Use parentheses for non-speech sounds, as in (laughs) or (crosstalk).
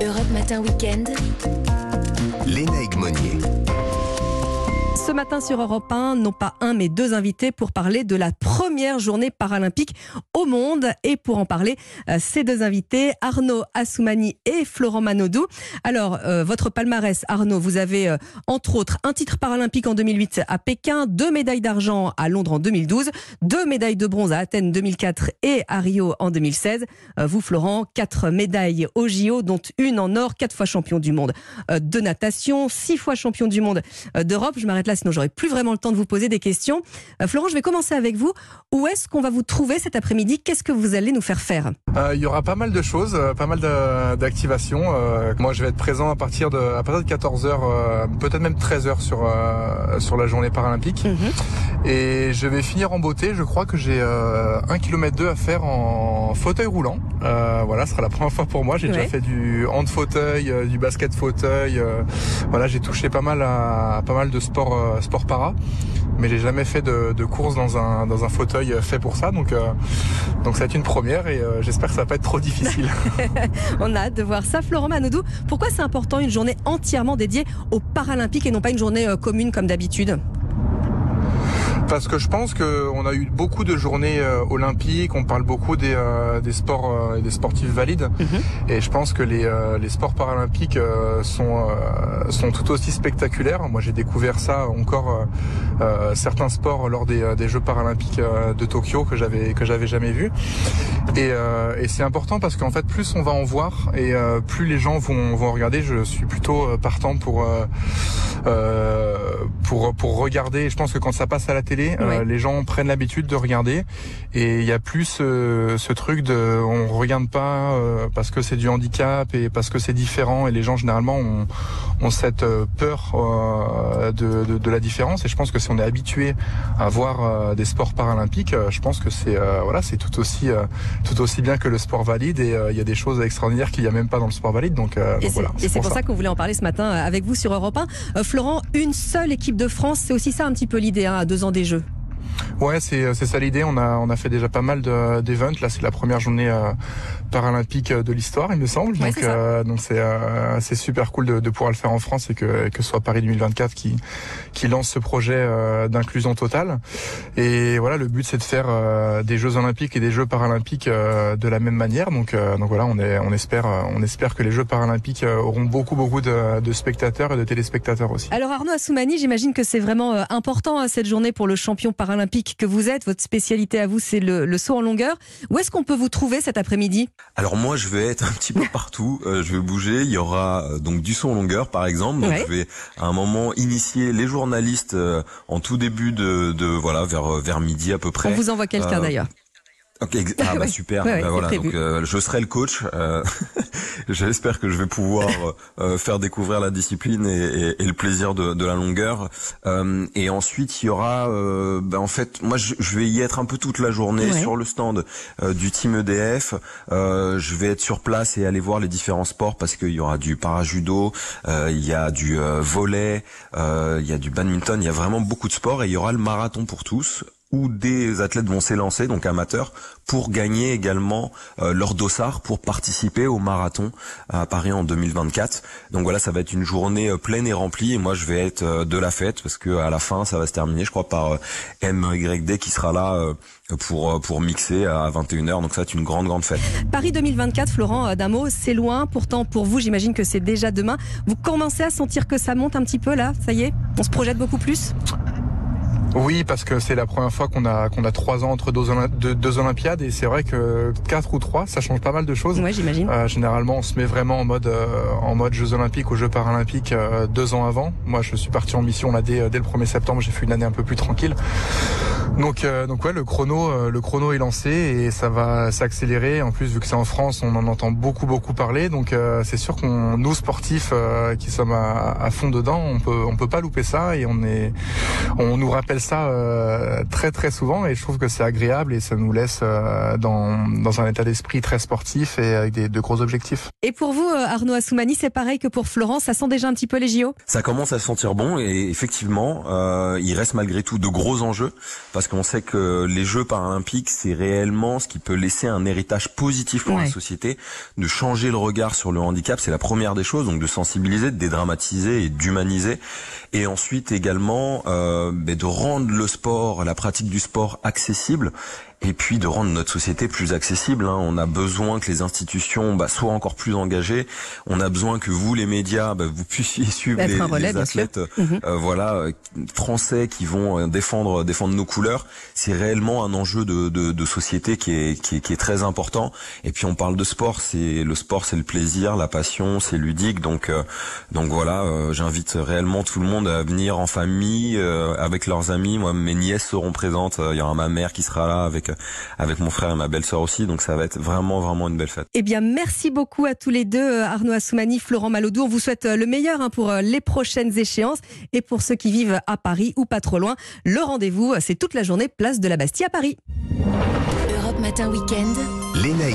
Europe Matin Weekend. Léna Egmonier. Ce matin sur Europe 1, non pas un mais deux invités pour parler de la première journée paralympique au monde. Et pour en parler, euh, ces deux invités, Arnaud Assoumani et Florent Manodou. Alors, euh, votre palmarès, Arnaud, vous avez euh, entre autres un titre paralympique en 2008 à Pékin, deux médailles d'argent à Londres en 2012, deux médailles de bronze à Athènes 2004 et à Rio en 2016. Euh, vous, Florent, quatre médailles au JO, dont une en or, quatre fois champion du monde de natation, six fois champion du monde d'Europe. Je m'arrête là, sinon j'aurai plus vraiment le temps de vous poser des questions. Euh, Florent, je vais commencer avec vous. Où est-ce qu'on va vous trouver cet après-midi? Qu'est-ce que vous allez nous faire faire? Euh, il y aura pas mal de choses, euh, pas mal d'activations. Euh, moi, je vais être présent à partir de, à partir de 14h, peut-être même 13h sur, sur la journée paralympique. Et je vais finir en beauté. Je crois que j'ai euh, 1 km 2 à faire en fauteuil roulant. Euh, voilà, ce sera la première fois pour moi. J'ai Ouais. déjà fait du hand fauteuil, euh, du basket fauteuil. euh, voilà, j'ai touché pas mal à pas mal de sports sport para, mais j'ai jamais fait de, de course dans un dans un fauteuil fait pour ça. Donc donc ça va être une première et j'espère que ça va pas être trop difficile. (laughs) On a hâte de voir ça. Florent Manodou, pourquoi c'est important une journée entièrement dédiée aux Paralympiques et non pas une journée commune comme d'habitude? Parce que je pense qu'on a eu beaucoup de journées euh, olympiques, on parle beaucoup des, euh, des sports euh, et des sportifs valides, et je pense que les, euh, les sports paralympiques euh, sont, euh, sont tout aussi spectaculaires. Moi j'ai découvert ça encore euh, euh, certains sports lors des, euh, des Jeux paralympiques euh, de Tokyo que j'avais que j'avais jamais vu. Et, euh, et c'est important parce qu'en fait plus on va en voir et euh, plus les gens vont, vont regarder. Je suis plutôt euh, partant pour euh, euh, pour pour regarder. Je pense que quand ça passe à la télé, euh, Ouais. les gens prennent l'habitude de regarder. Et il y a plus euh, ce truc de on regarde pas euh, parce que c'est du handicap et parce que c'est différent. Et les gens généralement ont, ont cette peur de, de, de la différence. Et je pense que si on est habitué à voir des sports paralympiques, je pense que c'est voilà c'est tout aussi tout aussi bien que le sport valide. Et il y a des choses extraordinaires qu'il n'y a même pas dans le sport valide. Donc, Et donc c'est voilà et c'est pour ça, qu'on voulait en parler ce matin avec vous sur Europe 1. Euh, Florent, une seule équipe de France, c'est aussi ça un petit peu l'idée hein, à deux ans des Jeux. Ouais, c'est c'est ça l'idée. On a on a fait déjà pas mal de- d'events. Là, c'est la première journée euh, paralympique de l'histoire, il me semble. Ouais, donc c'est euh, donc c'est euh, c'est super cool de, de pouvoir le faire en France et que que ce soit Paris 2024 qui qui lance ce projet euh, d'inclusion totale. Et voilà, le but c'est de faire euh, des Jeux olympiques et des Jeux paralympiques euh, de la même manière. Donc euh, donc voilà, on est on espère euh, on espère que les Jeux paralympiques euh, auront beaucoup beaucoup de, de spectateurs et de téléspectateurs aussi. Alors Arnaud Assoumani, j'imagine que c'est vraiment euh, important hein, cette journée pour le champion paralympique que vous êtes. Votre spécialité à vous, c'est le, le saut en longueur. Où est-ce qu'on peut vous trouver cet après-midi? Alors moi, je vais être un petit peu partout. Euh, je vais bouger. Il y aura euh, donc du saut en longueur, par exemple. Donc Ouais. je vais à un moment initier les journalistes euh, en tout début de, de voilà vers euh, vers midi à peu près. On vous envoie quelqu'un Euh, d'ailleurs. Ok, ah (laughs) bah super. Ouais, Bah voilà, donc euh, je serai le coach. euh, (laughs) J'espère que je vais pouvoir euh, faire découvrir la discipline et, et- et le plaisir de, de la longueur. Euh, et ensuite, il y aura, euh, bah, en fait, moi je, je vais y être un peu toute la journée Ouais. sur le stand euh, du team EDF. Euh, je vais être sur place et aller voir les différents sports parce qu'il y aura du parajudo, euh, il y a du euh, volley, euh, il y a du badminton, il y a vraiment beaucoup de sports et il y aura le marathon pour tous où des athlètes vont s'élancer, donc amateurs, pour gagner également euh, leur dossard pour participer au marathon à Paris en 2024. Donc voilà, ça va être une journée euh, pleine et remplie et moi je vais être euh, de la fête parce que à la fin ça va se terminer, je crois, par euh, MYD qui sera là euh, pour euh, pour mixer à 21h. Donc ça va être une grande grande fête. Paris 2024, Florent, d'un mot, c'est loin. Pourtant, pour vous, j'imagine que c'est déjà demain. Vous commencez à sentir que ça monte un petit peu là Ça y est? On se projette beaucoup plus? Oui, parce que c'est la première fois qu'on a qu'on a trois ans entre deux, deux, deux Olympiades et c'est vrai que quatre ou trois, ça change pas mal de choses. Ouais, j'imagine. Euh, généralement, on se met vraiment en mode euh, en mode Jeux Olympiques ou Jeux Paralympiques euh, deux ans avant. Moi, je suis parti en mission là dès, dès le 1er septembre. J'ai fait une année un peu plus tranquille. Donc euh, donc ouais, le chrono euh, le chrono est lancé et ça va s'accélérer. En plus, vu que c'est en France, on en entend beaucoup beaucoup parler. Donc euh, c'est sûr qu'on nous sportifs euh, qui sommes à, à fond dedans, on peut on peut pas louper ça et on est on nous rappelle ça euh, très très souvent et je trouve que c'est agréable et ça nous laisse euh, dans, dans un état d'esprit très sportif et avec des, de gros objectifs. Et pour vous, euh, Arnaud Assoumani, c'est pareil que pour Florence, ça sent déjà un petit peu les JO? Ça commence à sentir bon et effectivement, euh, il reste malgré tout de gros enjeux parce qu'on sait que les Jeux paralympiques, c'est réellement ce qui peut laisser un héritage positif pour Ouais. la société, de changer le regard sur le handicap, c'est la première des choses, donc de sensibiliser, de dédramatiser et d'humaniser, et ensuite également euh, ben, de rendre le sport, la pratique du sport accessible. Et puis de rendre notre société plus accessible. hein. On a besoin que les institutions bah, soient encore plus engagées. On a besoin que vous, les médias, bah, vous puissiez (laughs) suivre Être les, relais, athlètes Mhm. euh, voilà, euh, français qui vont euh, défendre défendre nos couleurs, c'est réellement un enjeu de, de, de société qui est, qui est qui est très important. Et puis on parle de sport, c'est le sport, c'est le plaisir, la passion, c'est ludique. Donc euh, donc voilà, euh, j'invite réellement tout le monde à venir en famille, euh, avec leurs amis. Moi, mes nièces seront présentes. Euh, Il y aura ma mère qui sera là avec avec mon frère et ma belle-sœur aussi. Donc ça va être vraiment vraiment une belle fête. Eh bien, merci beaucoup à tous les deux, euh, Arnaud Assoumani, Florent Malodou. On vous souhaite euh, le meilleur hein, pour euh, les prochaines échéances. Et pour ceux qui vivent à Paris ou pas trop loin, le rendez-vous, euh, c'est toute la journée, place de la Bastille à Paris. Europe Matin Weekend. Léna.